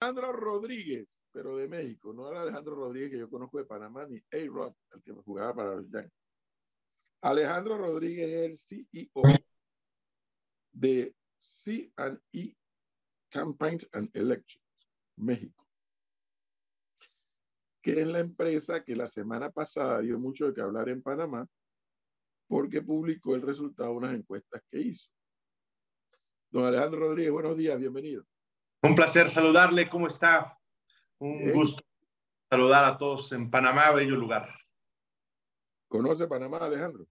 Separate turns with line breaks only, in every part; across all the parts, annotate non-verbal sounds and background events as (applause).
Alejandro Rodríguez, pero de México, no era Alejandro Rodríguez que yo conozco de Panamá, ni A-Rod, el que jugaba para los Yankees. Alejandro Rodríguez es el CEO de C&E Campaigns and Elections, México, que es la empresa que la semana pasada dio mucho de que hablar en Panamá porque publicó el resultado de unas encuestas que hizo. Don Alejandro Rodríguez, buenos días, bienvenido.
Un placer saludarle, ¿cómo está? Un gusto saludar a todos en Panamá, bello lugar.
¿Conoce Panamá, Alejandro?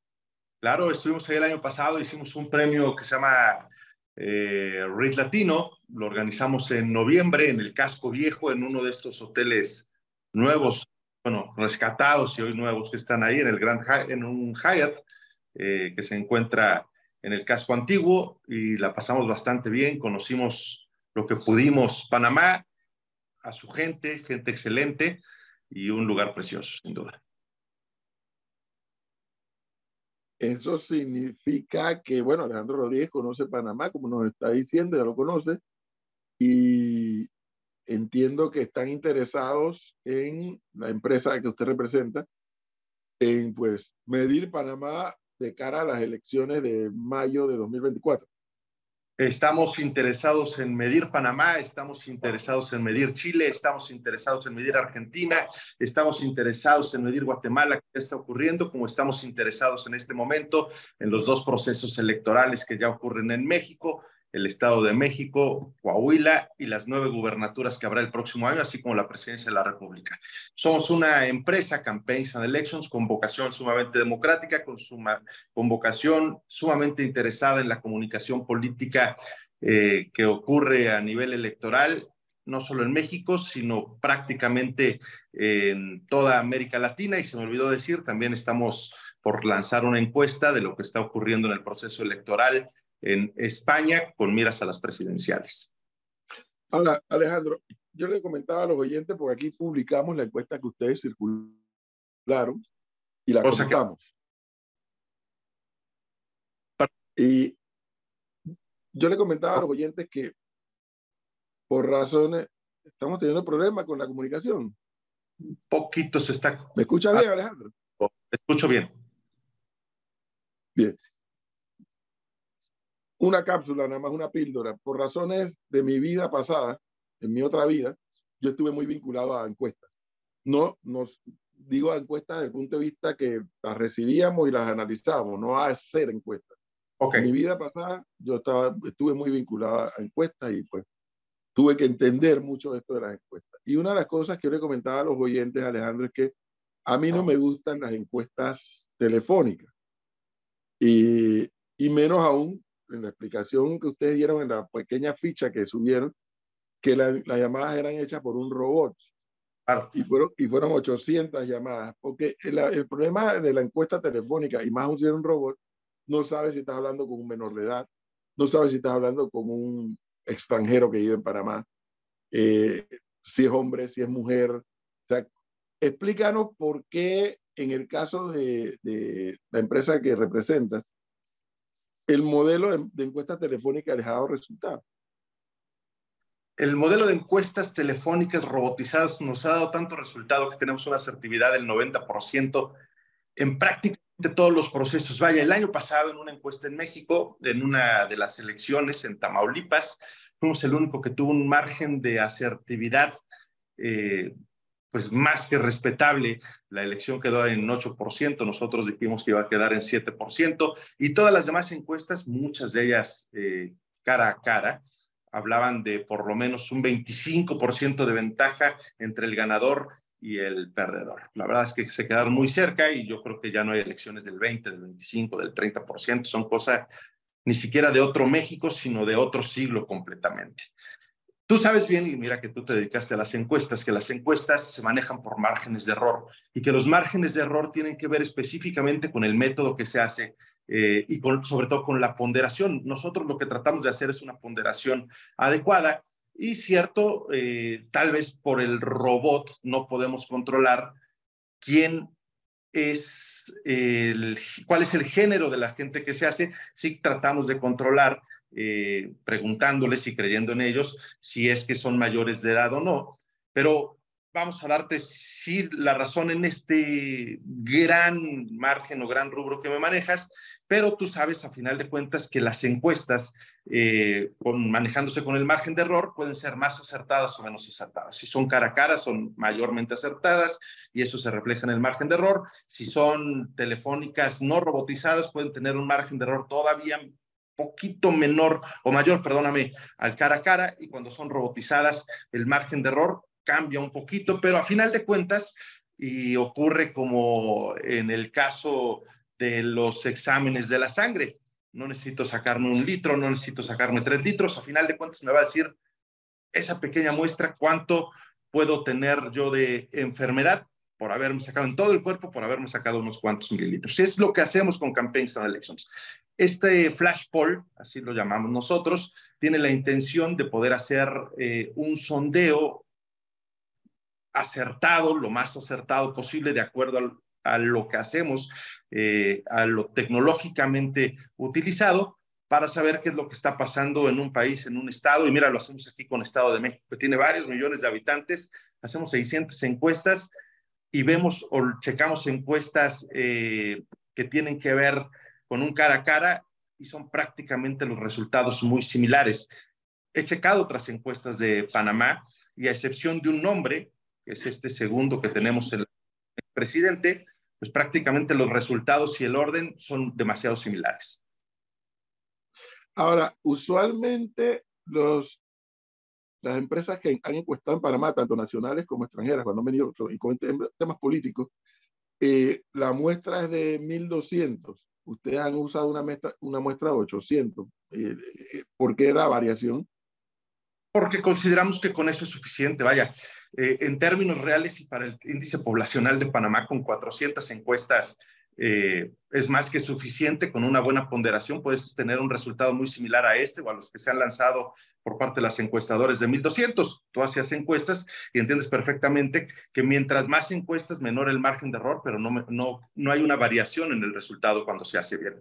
Claro, estuvimos ahí el año pasado, hicimos un premio que se llama eh, Latino, lo organizamos en noviembre en el Casco Viejo, en uno de estos hoteles nuevos, bueno, rescatados y hoy nuevos que están ahí en el Grand en un Hyatt eh, que se encuentra en el casco antiguo y la pasamos bastante bien, conocimos lo que pudimos Panamá, a su gente, gente excelente y un lugar precioso, sin duda.
Eso significa que, bueno, Alejandro Rodríguez conoce Panamá, como nos está diciendo, ya lo conoce, y entiendo que están interesados en la empresa que usted representa, en pues medir Panamá de cara a las elecciones de mayo de 2024.
Estamos interesados en medir Panamá, estamos interesados en medir Chile, estamos interesados en medir Argentina, estamos interesados en medir Guatemala, qué está ocurriendo, como estamos interesados en este momento en los dos procesos electorales que ya ocurren en México el Estado de México, Coahuila y las nueve gubernaturas que habrá el próximo año, así como la presidencia de la República. Somos una empresa, Campaigns and Elections, con vocación sumamente democrática, con, vocación sumamente interesada en la comunicación política eh, que ocurre a nivel electoral, no solo en México, sino prácticamente en toda América Latina. Y se me olvidó decir, también estamos por lanzar una encuesta de lo que está ocurriendo en el proceso electoral en España con miras a las presidenciales.
Ahora, Alejandro, yo le comentaba a los oyentes, porque aquí publicamos la encuesta que ustedes circularon y la comentamos. Y yo le comentaba a los oyentes que por razones, estamos teniendo problemas con la comunicación.
Un poquito se está...
¿Me escucha bien, Alejandro?
escucho bien.
Bien una cápsula, nada más una píldora. Por razones de mi vida pasada, en mi otra vida, yo estuve muy vinculado a encuestas. No nos digo a encuestas desde el punto de vista que las recibíamos y las analizábamos, no a hacer encuestas.
Okay.
En mi vida pasada yo estaba, estuve muy vinculado a encuestas y pues tuve que entender mucho esto de las encuestas. Y una de las cosas que yo le comentaba a los oyentes, Alejandro, es que a mí no me gustan las encuestas telefónicas. Y, y menos aún en la explicación que ustedes dieron en la pequeña ficha que subieron, que las llamadas eran hechas por un robot. Y, fueron, y fueron 800 llamadas, porque el, el, problema de la encuesta telefónica, y más aún si era un robot, no sabe si estás hablando con un menor de edad, no sabe si estás hablando con un extranjero que vive en Panamá, eh, si es hombre, si es mujer. O sea, explícanos por qué en el caso de, de la empresa que representas, el modelo de, encuestas telefónicas ha dado resultados.
El modelo de encuestas telefónicas robotizadas nos ha dado tanto resultado que tenemos una asertividad del 90% en prácticamente todos los procesos. Vaya, el año pasado en una encuesta en México, en una de las elecciones en Tamaulipas, fuimos el único que tuvo un margen de asertividad eh, pues más que respetable. La elección quedó en 8%, nosotros dijimos que iba a quedar en 7%, y todas las demás encuestas, muchas de ellas eh, cara a cara, hablaban de por lo menos un 25% de ventaja entre el ganador y el perdedor. La verdad es que se quedaron muy cerca y yo creo que ya no hay elecciones del 20, del 25, del 30%, son cosas ni siquiera de otro México, sino de otro siglo completamente. Tú sabes bien, y mira que tú te dedicaste a las encuestas, que las encuestas se manejan por márgenes de error y que los márgenes de error tienen que ver específicamente con el método que se hace eh, y sobre todo con la ponderación. Nosotros lo que tratamos de hacer es una ponderación adecuada y cierto, eh, tal vez por el robot no podemos controlar quién es el, cuál es el género de la gente que se hace, sí tratamos de controlar eh, preguntándoles y creyendo en ellos si es que son mayores de edad o no. Pero vamos a darte sí la razón en este gran margen o gran rubro que me manejas, pero tú sabes a final de cuentas que las encuestas, eh, con, manejándose con el margen de error, pueden ser más acertadas o menos acertadas. Si son cara a cara, son mayormente acertadas y eso se refleja en el margen de error. Si son telefónicas no robotizadas, pueden tener un margen de error todavía poquito menor o mayor, perdóname, al cara a cara y cuando son robotizadas el margen de error cambia un poquito, pero a final de cuentas, y ocurre como en el caso de los exámenes de la sangre, no necesito sacarme un litro, no necesito sacarme tres litros, a final de cuentas me va a decir esa pequeña muestra cuánto puedo tener yo de enfermedad por haberme sacado en todo el cuerpo, por haberme sacado unos cuantos mililitros. Es lo que hacemos con Campaigns and Elections. Este flash poll, así lo llamamos nosotros, tiene la intención de poder hacer eh, un sondeo acertado, lo más acertado posible de acuerdo a lo que hacemos, eh, a lo tecnológicamente utilizado, para saber qué es lo que está pasando en un país, en un estado. Y mira, lo hacemos aquí con Estado de México, que tiene varios millones de habitantes. Hacemos 600 encuestas y vemos o checamos encuestas eh, que tienen que ver con un cara a cara y son prácticamente los resultados muy similares. He checado otras encuestas de Panamá y a excepción de un nombre, que es este segundo que tenemos el, presidente, pues prácticamente los resultados y el orden son demasiado similares.
Ahora, usualmente los, las empresas que han encuestado en Panamá, tanto nacionales como extranjeras, cuando han venido y con temas políticos, eh, la muestra es de 1200. Ustedes han usado una muestra, una muestra de 800. Eh, eh, ¿Por qué la variación?
Porque consideramos que con eso es suficiente. Vaya, eh, en términos reales y para el índice poblacional de Panamá con 400 encuestas eh, es más que suficiente con una buena ponderación. Puedes tener un resultado muy similar a este o a los que se han lanzado por parte de las encuestadores de 1200. Tú hacías encuestas y entiendes perfectamente que mientras más encuestas, menor el margen de error, pero no, no, no hay una variación en el resultado cuando se hace bien.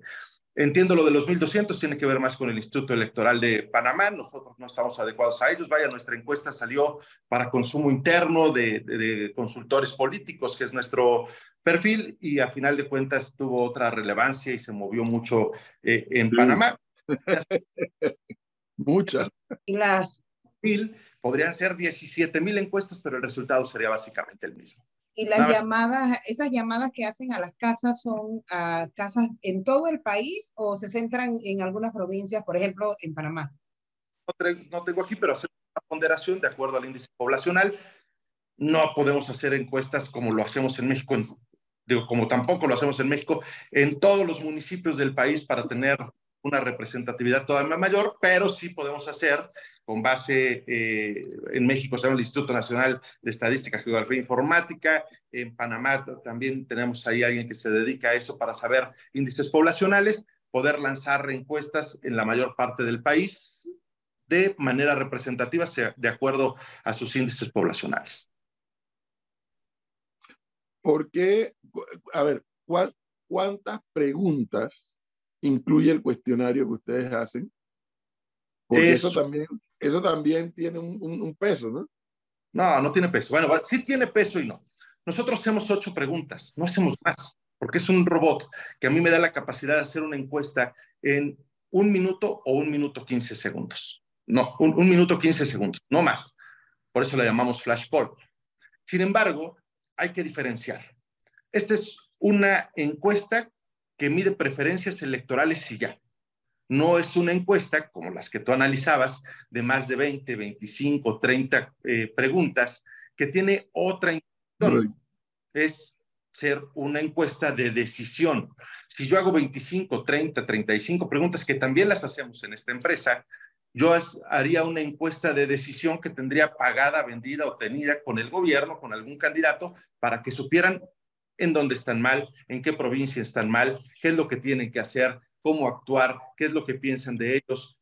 Entiendo lo de los 1.200, tiene que ver más con el Instituto Electoral de Panamá. Nosotros no estamos adecuados a ellos. Vaya, nuestra encuesta salió para consumo interno de, consultores políticos, que es nuestro perfil, y a final de cuentas tuvo otra relevancia y se movió mucho eh, en Panamá. (laughs)
Muchas.
Y las podrían ser 17 mil encuestas, pero el resultado sería básicamente el mismo.
Y las llamadas, esas llamadas que hacen a las casas son a casas en todo el país o se centran en algunas provincias, por ejemplo, en Panamá.
No, tengo aquí, pero hacer una ponderación de acuerdo al índice poblacional. No podemos hacer encuestas como lo hacemos en México, digo, como tampoco lo hacemos en México, en todos los municipios del país para tener una representatividad todavía mayor, pero sí podemos hacer con base eh, en México, se llama el Instituto Nacional de Estadística, Geografía e Informática, en Panamá también tenemos ahí alguien que se dedica a eso para saber índices poblacionales, poder lanzar encuestas en la mayor parte del país de manera representativa de acuerdo a sus índices poblacionales.
¿Por qué? A ver, ¿cuántas preguntas incluye el cuestionario que ustedes hacen. Porque eso, también, eso también tiene un, un, peso, ¿no?
No, no tiene peso. Bueno, sí tiene peso y no. Nosotros hacemos ocho preguntas, no hacemos más, porque es un robot que a mí me da la capacidad de hacer una encuesta en un minuto o un minuto quince segundos. No, un, un minuto quince segundos, no más. Por eso la llamamos flash poll. Sin embargo, hay que diferenciar. Esta es una encuesta que mide preferencias electorales y ya. No es una encuesta como las que tú analizabas de más de 20, 25, 30 preguntas que tiene otra intención. Es ser una encuesta de decisión. Si yo hago 25, 30, 35 preguntas que también las hacemos en esta empresa, yo haría una encuesta de decisión que tendría pagada, vendida o tenida con el gobierno, con algún candidato, para que supieran en dónde están mal, en qué provincia están mal, qué es lo que tienen que hacer, cómo actuar, qué es lo que piensan de ellos.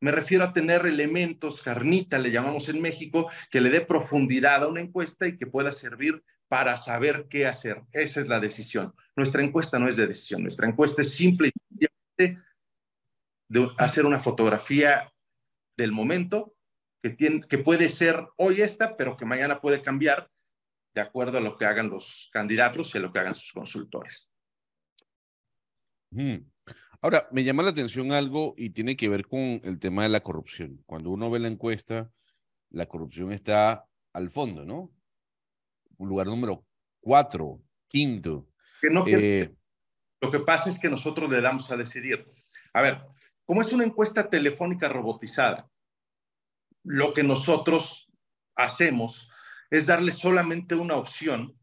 Me refiero a tener elementos, carnita le llamamos en México, que le dé profundidad a una encuesta y que pueda servir para saber qué hacer. Esa es la decisión. Nuestra encuesta no es de decisión, nuestra encuesta es simple y de hacer una fotografía del momento que, tiene, que puede ser hoy esta, pero que mañana puede cambiar de acuerdo a lo que hagan los candidatos y a lo que hagan sus consultores.
Ahora, me llama la atención algo y tiene que ver con el tema de la corrupción. Cuando uno ve la encuesta, la corrupción está al fondo, ¿no? Lugar número cuatro, quinto.
Que no, eh, lo que pasa es que nosotros le damos a decidir. A ver, como es una encuesta telefónica robotizada, lo que nosotros hacemos es darle solamente una opción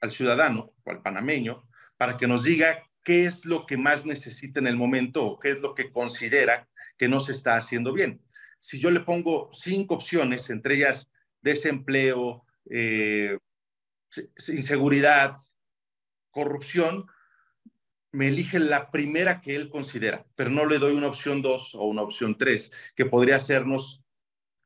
al ciudadano o al panameño para que nos diga qué es lo que más necesita en el momento o qué es lo que considera que no se está haciendo bien. Si yo le pongo cinco opciones, entre ellas desempleo, eh, inseguridad, corrupción, me elige la primera que él considera, pero no le doy una opción dos o una opción tres, que podría hacernos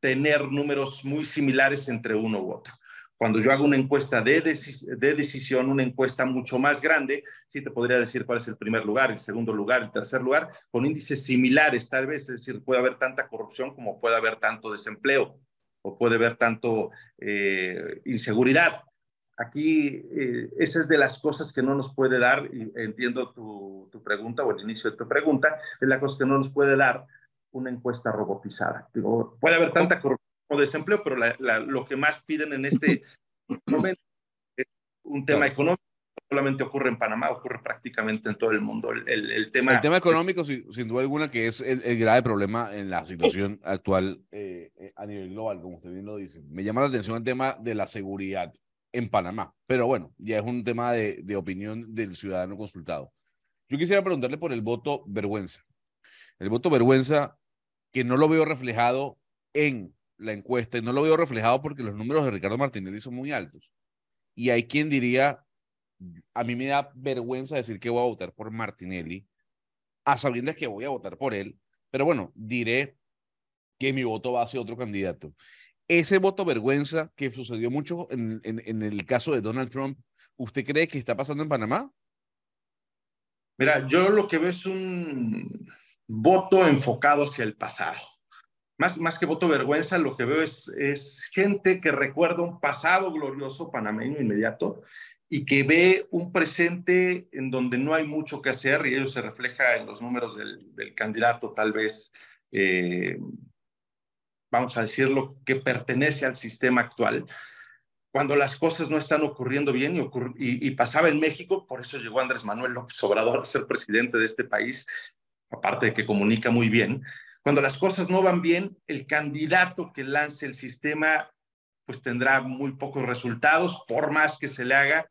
tener números muy similares entre uno u otro. Cuando yo hago una encuesta de, de, decisión, una encuesta mucho más grande, sí te podría decir cuál es el primer lugar, el segundo lugar, el tercer lugar, con índices similares tal vez, es decir, puede haber tanta corrupción como puede haber tanto desempleo o puede haber tanto eh, inseguridad. Aquí eh, esa es de las cosas que no nos puede dar, y entiendo tu, tu, pregunta o el inicio de tu pregunta, es la cosa que no nos puede dar una encuesta robotizada. Digo, puede haber tanta corrupción o desempleo, pero lo que más piden en este (laughs) momento es un tema económico. Solamente ocurre en Panamá, ocurre prácticamente en todo el mundo. El, tema,
el tema económico, sin, duda alguna, que es el, grave problema en la situación actual eh, eh, a nivel global, como usted bien lo dice. Me llama la atención el tema de la seguridad en Panamá, pero bueno, ya es un tema de, de opinión del ciudadano consultado. Yo quisiera preguntarle por el voto vergüenza. El voto vergüenza que no lo veo reflejado en la encuesta y no lo veo reflejado porque los números de Ricardo Martinelli son muy altos. Y hay quien diría, a mí me da vergüenza decir que voy a votar por Martinelli, a sabiendas que voy a votar por él, pero bueno, diré que mi voto va hacia otro candidato. Ese voto vergüenza que sucedió mucho en, en, el caso de Donald Trump, ¿usted cree que está pasando en Panamá?
Mira, yo lo que veo es un voto enfocado hacia el pasado más, más que voto vergüenza, lo que veo es, es gente que recuerda un pasado glorioso panameño inmediato y que ve un presente en donde no hay mucho que hacer y ello se refleja en los números del, candidato, tal vez, eh, vamos a decirlo, que pertenece al sistema actual. Cuando las cosas no están ocurriendo bien y, y, y pasaba en México, por eso llegó Andrés Manuel López Obrador a ser presidente de este país, aparte de que comunica muy bien, cuando las cosas no van bien, el candidato que lance el sistema pues tendrá muy pocos resultados, por más que se le haga,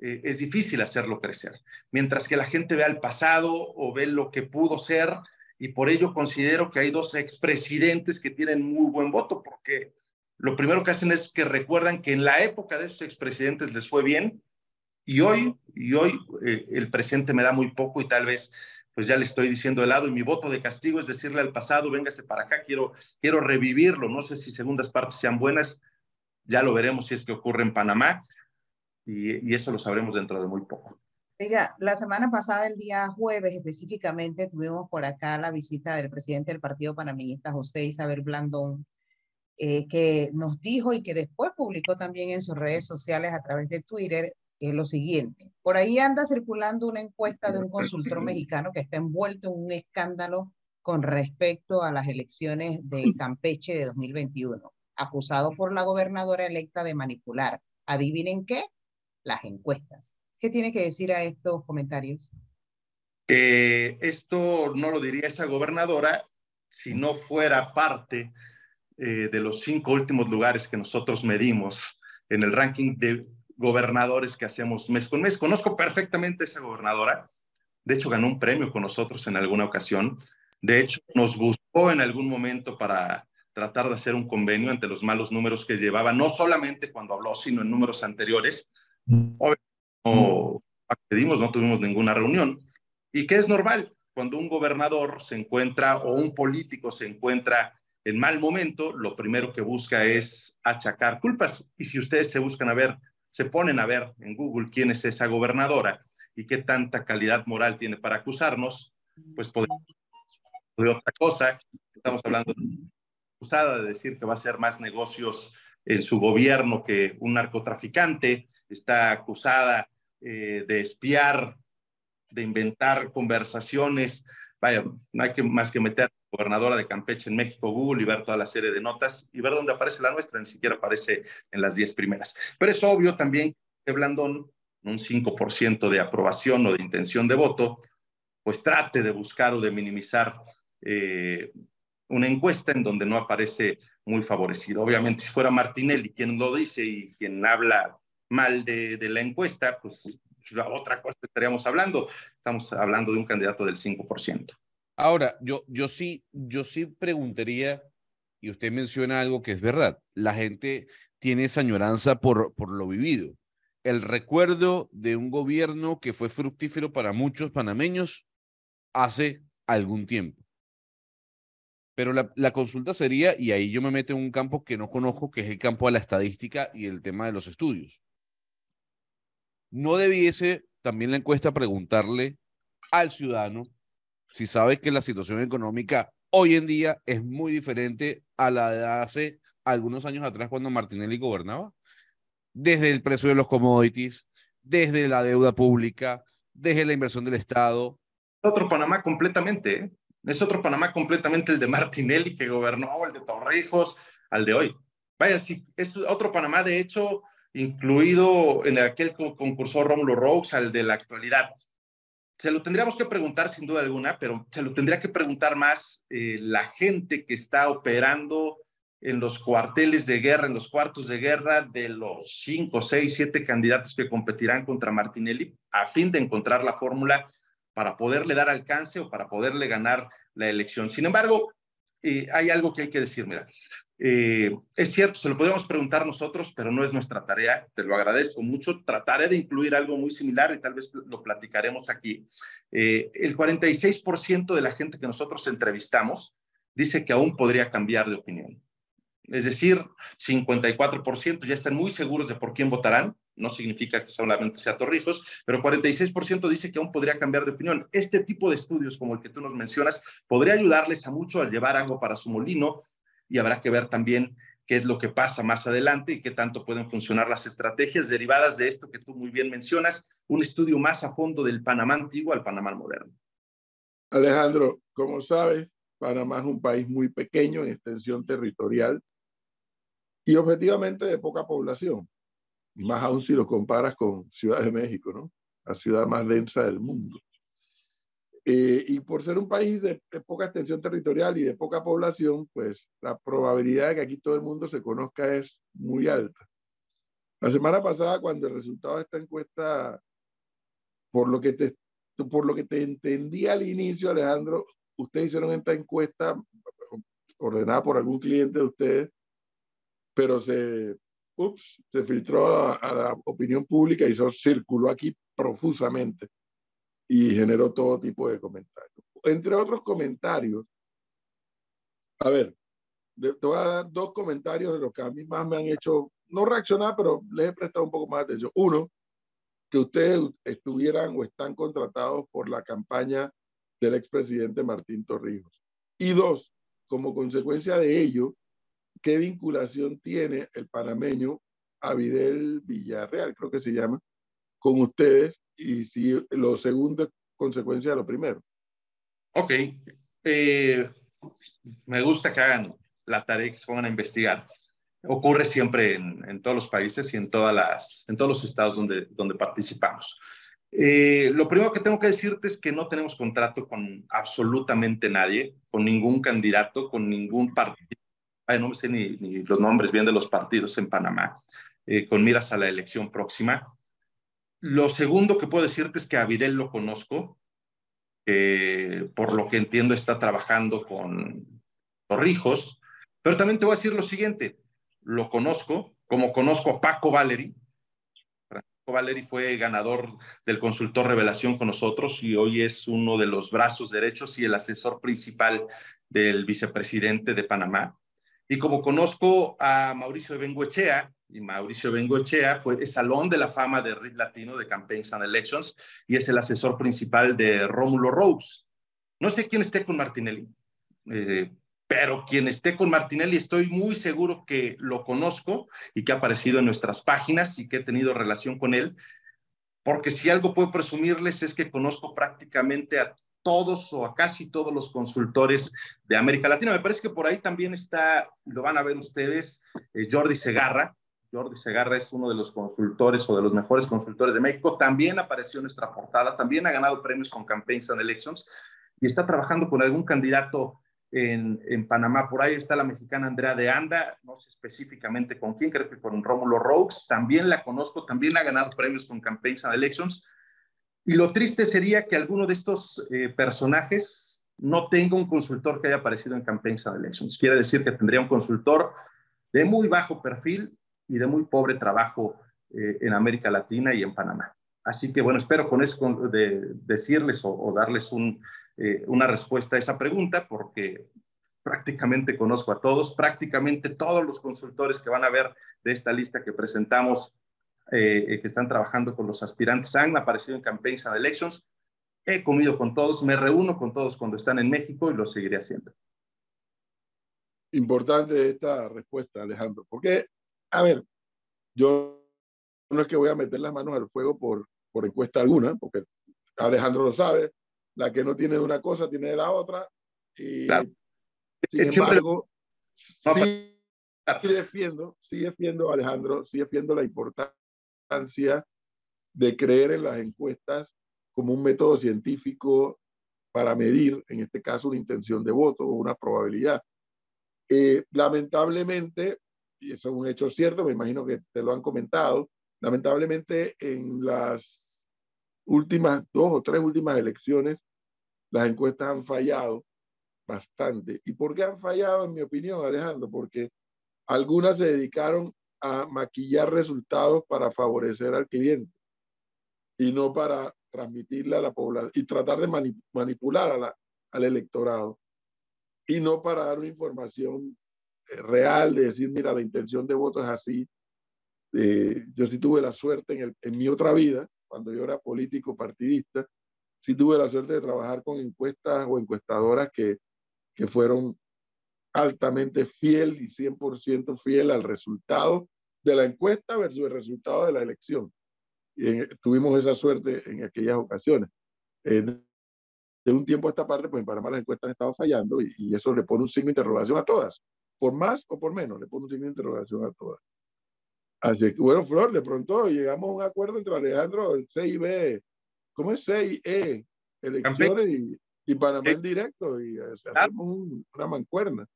eh, es difícil hacerlo crecer. Mientras que la gente ve al pasado o ve lo que pudo ser, y por ello considero que hay dos expresidentes que tienen muy buen voto, porque lo primero que hacen es que recuerdan que en la época de esos expresidentes les fue bien, y hoy, y hoy eh, el presente me da muy poco y tal vez pues ya le estoy diciendo de lado y mi voto de castigo es decirle al pasado, véngase para acá, quiero, quiero revivirlo, no sé si segundas partes sean buenas, ya lo veremos si es que ocurre en Panamá y, y eso lo sabremos dentro de muy poco.
Oiga, la semana pasada, el día jueves específicamente, tuvimos por acá la visita del presidente del Partido Panameñista, José Isabel Blandón, eh, que nos dijo y que después publicó también en sus redes sociales a través de Twitter es lo siguiente. Por ahí anda circulando una encuesta de un consultor mexicano que está envuelto en un escándalo con respecto a las elecciones de Campeche de 2021, acusado por la gobernadora electa de manipular. ¿Adivinen qué? Las encuestas. ¿Qué tiene que decir a estos comentarios?
Eh, esto no lo diría esa gobernadora si no fuera parte eh, de los cinco últimos lugares que nosotros medimos en el ranking de gobernadores que hacemos mes con mes. Conozco perfectamente a esa gobernadora. De hecho, ganó un premio con nosotros en alguna ocasión. De hecho, nos buscó en algún momento para tratar de hacer un convenio ante los malos números que llevaba, no solamente cuando habló, sino en números anteriores. no accedimos, no tuvimos ninguna reunión. Y que es normal cuando un gobernador se encuentra o un político se encuentra en mal momento, lo primero que busca es achacar culpas. Y si ustedes se buscan a ver se ponen a ver en Google quién es esa gobernadora y qué tanta calidad moral tiene para acusarnos, pues podemos de otra cosa. Estamos hablando acusada de decir que va a hacer más negocios en su gobierno que un narcotraficante. Está acusada eh, de espiar, de inventar conversaciones. Vaya, no hay que, más que meter gobernadora de Campeche en México, Google, y ver toda la serie de notas y ver dónde aparece la nuestra, ni siquiera aparece en las 10 primeras. Pero es obvio también que Blandón, un 5% de aprobación o de intención de voto, pues trate de buscar o de minimizar eh, una encuesta en donde no aparece muy favorecido. Obviamente, si fuera Martinelli quien lo dice y quien habla mal de, de la encuesta, pues otra cosa estaríamos hablando. Estamos hablando de un candidato del 5%.
Ahora, yo, yo, sí, yo sí preguntaría, y usted menciona algo que es verdad, la gente tiene esa añoranza por, por lo vivido. El recuerdo de un gobierno que fue fructífero para muchos panameños hace algún tiempo. Pero la, la, consulta sería, y ahí yo me meto en un campo que no conozco, que es el campo de la estadística y el tema de los estudios. No debiese también la encuesta preguntarle al ciudadano si sabes que la situación económica hoy en día es muy diferente a la de hace algunos años atrás cuando Martinelli gobernaba, desde el precio de los commodities, desde la deuda pública, desde la inversión del Estado.
Otro Panamá completamente, ¿eh? es otro Panamá completamente el de Martinelli que gobernó, el de Torrijos, al de hoy. Vaya, sí, es otro Panamá, de hecho, incluido en aquel concurso Rómulo Rose, al de la actualidad se lo tendríamos que preguntar sin duda alguna, pero se lo tendría que preguntar más eh, la gente que está operando en los cuarteles de guerra, en los cuartos de guerra de los cinco, seis, siete candidatos que competirán contra Martinelli, a fin de encontrar la fórmula para poderle dar alcance o para poderle ganar la elección. Sin embargo, eh, hay algo que hay que decir, mira, eh, es cierto, se lo podemos preguntar nosotros, pero no es nuestra tarea. Te lo agradezco mucho. Trataré de incluir algo muy similar y tal vez lo platicaremos aquí. Eh, el 46% de la gente que nosotros entrevistamos dice que aún podría cambiar de opinión. Es decir, 54% ya están muy seguros de por quién votarán. No significa que solamente sea Torrijos, pero 46% dice que aún podría cambiar de opinión. Este tipo de estudios como el que tú nos mencionas podría ayudarles a mucho a llevar algo para su molino y habrá que ver también qué es lo que pasa más adelante y qué tanto pueden funcionar las estrategias derivadas de esto que tú muy bien mencionas, un estudio más a fondo del Panamá antiguo al Panamá moderno.
Alejandro, como sabes, Panamá es un país muy pequeño en extensión territorial y objetivamente de poca población, más aún si lo comparas con Ciudad de México, ¿no? La ciudad más densa del mundo. Eh, y por ser un país de, poca extensión territorial y de poca población, pues la probabilidad de que aquí todo el mundo se conozca es muy alta. La semana pasada, cuando el resultado de esta encuesta, por lo que te, por lo que te entendí al inicio, Alejandro, ustedes hicieron esta encuesta ordenada por algún cliente de ustedes, pero se, ups, se filtró a, a la opinión pública y eso circuló aquí profusamente y generó todo tipo de comentarios. Entre otros comentarios, a ver, te voy a dar dos comentarios de los que a mí más me han hecho, no reaccionar, pero les he prestado un poco más de atención. Uno, que ustedes estuvieran o están contratados por la campaña del expresidente Martín Torrijos. Y dos, como consecuencia de ello, ¿qué vinculación tiene el panameño Avidel Villarreal, creo que se llama, con ustedes y si lo segundo es consecuencia de lo primero.
Ok. Eh, me gusta que hagan la tarea que se pongan a investigar. Ocurre siempre en, en, todos los países y en, todas las, en todos los estados donde, donde participamos. Eh, lo primero que tengo que decirte es que no tenemos contrato con absolutamente nadie, con ningún candidato, con ningún partido. Ay, no me sé ni, ni, los nombres bien de los partidos en Panamá, eh, con miras a la elección próxima. Lo segundo que puedo decirte es que a Videl lo conozco, por lo que entiendo está trabajando con Torrijos, pero también te voy a decir lo siguiente, lo conozco, como conozco a Paco Valeri. Paco Valeri fue ganador del consultor Revelación con nosotros y hoy es uno de los brazos derechos y el asesor principal del vicepresidente de Panamá. Y como conozco a Mauricio de Benguechea, y Mauricio Bengoechea fue el salón de la fama de RIT Latino de Campaigns and Elections y es el asesor principal de Rómulo Rose. No sé quién esté con Martinelli, eh, pero quien esté con Martinelli estoy muy seguro que lo conozco y que ha aparecido en nuestras páginas y que he tenido relación con él, porque si algo puedo presumirles es que conozco prácticamente a todos o a casi todos los consultores de América Latina. Me parece que por ahí también está, lo van a ver ustedes, eh, Jordi Segarra. Jordi Segarra es uno de los consultores o de los mejores consultores de México. También apareció en nuestra portada, también ha ganado premios con Campaigns and Elections y está trabajando con algún candidato en, en, Panamá. Por ahí está la mexicana Andrea de Anda, no sé específicamente con quién, creo que con Rómulo Rogues. También la conozco, también ha ganado premios con Campaigns and Elections. Y lo triste sería que alguno de estos eh, personajes no tenga un consultor que haya aparecido en Campaigns and Elections. Quiere decir que tendría un consultor de muy bajo perfil y de muy pobre trabajo eh, en América Latina y en Panamá. Así que bueno, espero con eso de, decirles o, darles un, eh, una respuesta a esa pregunta, porque prácticamente conozco a todos, prácticamente todos los consultores que van a ver de esta lista que presentamos eh, que están trabajando con los aspirantes han aparecido en Campaigns and Elections. He comido con todos, me reúno con todos cuando están en México y lo seguiré haciendo.
Importante esta respuesta, Alejandro, porque, a ver, yo no es que voy a meter las manos al fuego por, por encuesta alguna, porque Alejandro lo sabe, la que no tiene de una cosa tiene de la otra, y sin embargo, sí, defiendo, sí defiendo, Alejandro, sí defiendo la importancia de creer en las encuestas como un método científico para medir, en este caso, una intención de voto o una probabilidad. Eh, lamentablemente, y eso es un hecho cierto, me imagino que te lo han comentado, lamentablemente en las últimas dos o tres últimas elecciones, las encuestas han fallado bastante. ¿Y por qué han fallado, en mi opinión, Alejandro? Porque algunas se dedicaron a maquillar resultados para favorecer al cliente y no para transmitirle a la población y tratar de manipular al electorado y no para dar una información real de decir, mira, la intención de voto es así. Eh, yo sí tuve la suerte en, el, en mi otra vida, cuando yo era político partidista, sí tuve la suerte de trabajar con encuestas o encuestadoras que, que fueron altamente fiel y 100% fiel al resultado de la encuesta versus el resultado de la elección. Y tuvimos esa suerte en aquellas ocasiones. de un tiempo a esta parte, pues en Panamá las encuestas han estado fallando y, y, eso le pone un signo de interrogación a todas. Por más o por menos, le pone un signo de interrogación a todas. Así que, bueno, Flor, de pronto llegamos a un acuerdo entre Alejandro, el CIB, ¿cómo es CIE? Elecciones y, y Panamá en directo y hacemos una mancuerna.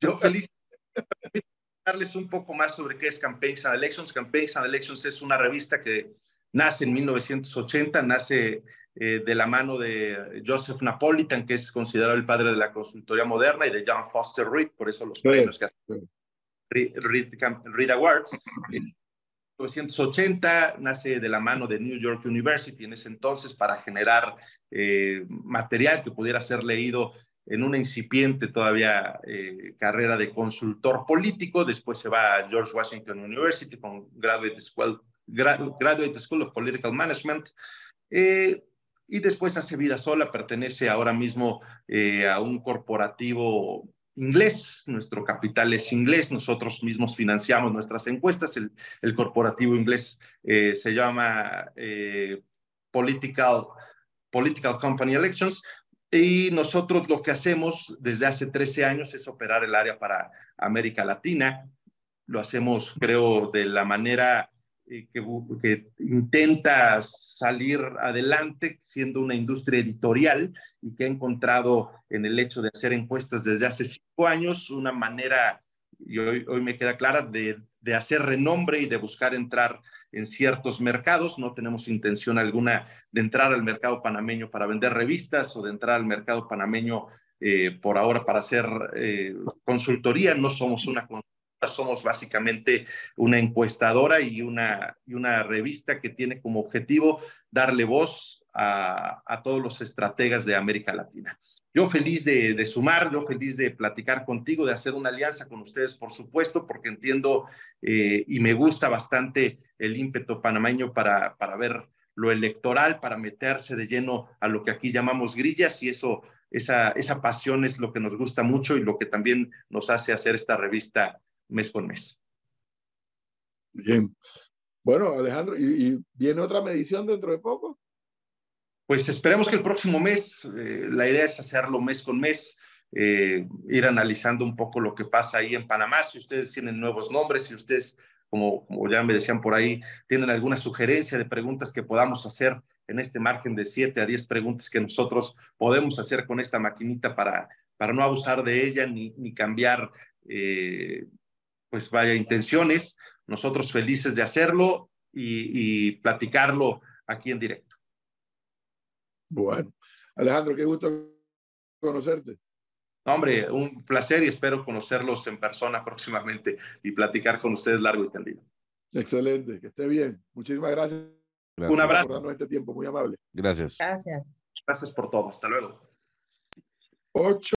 Yo feliz darles un poco más sobre qué es Campaigns and Elections. Campaigns and Elections es una revista que nace en 1980, nace eh, de la mano de Joseph Napolitan, que es considerado el padre de la consultoría moderna, y de John Foster Reed, por eso los premios que hace Reed, Reed, Awards. (laughs) En 1980 nace de la mano de New York University en ese entonces para generar eh, material que pudiera ser leído en una incipiente todavía eh, carrera de consultor político, después se va a George Washington University con Graduate School, Graduate School of Political Management, eh, y después hace vida sola, pertenece ahora mismo eh, a un corporativo inglés, nuestro capital es inglés, nosotros mismos financiamos nuestras encuestas, el, el corporativo inglés se llama Political, Political Company Elections, y nosotros lo que hacemos desde hace 13 años es operar el área para América Latina. Lo hacemos, creo, de la manera eh, que, intenta salir adelante siendo una industria editorial y que ha encontrado en el hecho de hacer encuestas desde hace cinco años una manera, y hoy, hoy me queda clara, de, de hacer renombre y de buscar entrar en ciertos mercados. No tenemos intención alguna de entrar al mercado panameño para vender revistas o de entrar al mercado panameño eh, por ahora para hacer eh, consultoría. No somos una consultoría somos básicamente una encuestadora y una, y una revista que tiene como objetivo darle voz a, a todos los estrategas de América Latina. Yo feliz de, de, sumar, yo feliz de platicar contigo, de hacer una alianza con ustedes, por supuesto, porque entiendo eh, y me gusta bastante el ímpetu panameño para, para ver lo electoral, para meterse de lleno a lo que aquí llamamos grillas y eso esa, esa pasión es lo que nos gusta mucho y lo que también nos hace hacer esta revista mes con mes.
Bien. Bueno, Alejandro, ¿y, viene otra medición dentro de poco?
Pues esperemos que el próximo mes, eh, la idea es hacerlo mes con mes, eh, ir analizando un poco lo que pasa ahí en Panamá, si ustedes tienen nuevos nombres, si ustedes, como, como ya me decían por ahí, tienen alguna sugerencia de preguntas que podamos hacer en este margen de 7 a 10 preguntas que nosotros podemos hacer con esta maquinita para, para no abusar de ella ni, ni cambiar, eh, pues vaya, intenciones. Nosotros felices de hacerlo y, y platicarlo aquí en directo.
Bueno, Alejandro, qué gusto conocerte.
Hombre, un placer y espero conocerlos en persona próximamente y platicar con ustedes largo y tendido.
Excelente, que esté bien. Muchísimas gracias.
Un abrazo. Por
este tiempo, muy amable.
Gracias.
Gracias.
Gracias por todo. Hasta luego.
Ocho.